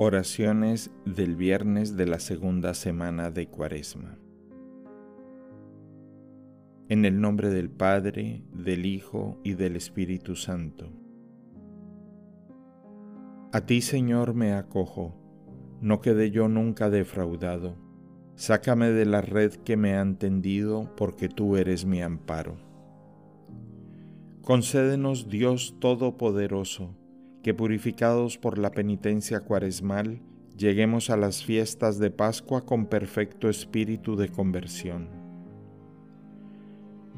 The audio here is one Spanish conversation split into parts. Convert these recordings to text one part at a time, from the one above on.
Oraciones del viernes de la segunda semana de Cuaresma. En el nombre del Padre, del Hijo y del Espíritu Santo. A ti, Señor, me acojo, no quede yo nunca defraudado. Sácame de la red que me han tendido, porque tú eres mi amparo. Concédenos, Dios Todopoderoso, que purificados por la penitencia cuaresmal, lleguemos a las fiestas de Pascua con perfecto espíritu de conversión.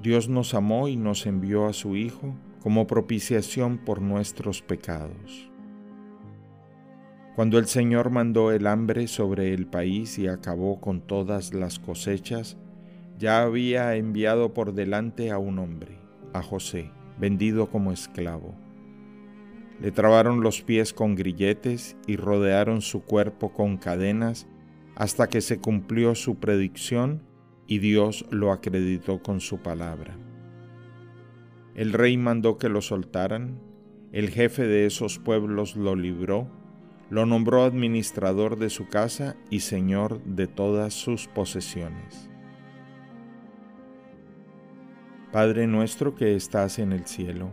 Dios nos amó y nos envió a su Hijo como propiciación por nuestros pecados. Cuando el Señor mandó el hambre sobre el país y acabó con todas las cosechas, ya había enviado por delante a un hombre, a José, vendido como esclavo le trabaron los pies con grilletes y rodearon su cuerpo con cadenas hasta que se cumplió su predicción y Dios lo acreditó con su palabra. El rey mandó que lo soltaran, el jefe de esos pueblos lo libró, lo nombró administrador de su casa y señor de todas sus posesiones. Padre nuestro que estás en el cielo,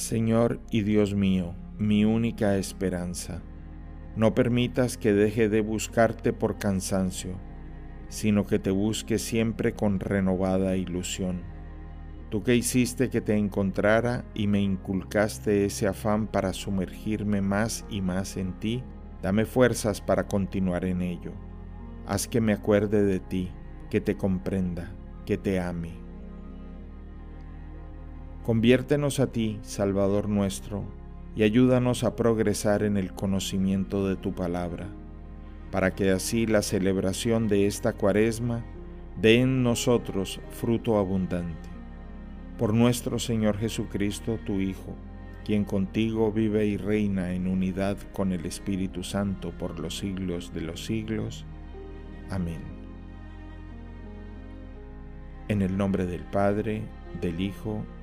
Señor y Dios mío, mi única esperanza, no permitas que deje de buscarte por cansancio, sino que te busque siempre con renovada ilusión. Tú que hiciste que te encontrara y me inculcaste ese afán para sumergirme más y más en ti, dame fuerzas para continuar en ello. Haz que me acuerde de ti, que te comprenda, que te ame Conviértenos a ti, Salvador nuestro, y ayúdanos a progresar en el conocimiento de tu palabra, para que así la celebración de esta cuaresma dé en nosotros fruto abundante. Por nuestro Señor Jesucristo, tu Hijo, quien contigo vive y reina en unidad con el Espíritu Santo por los siglos de los siglos. Amén. En el nombre del Padre, del Hijo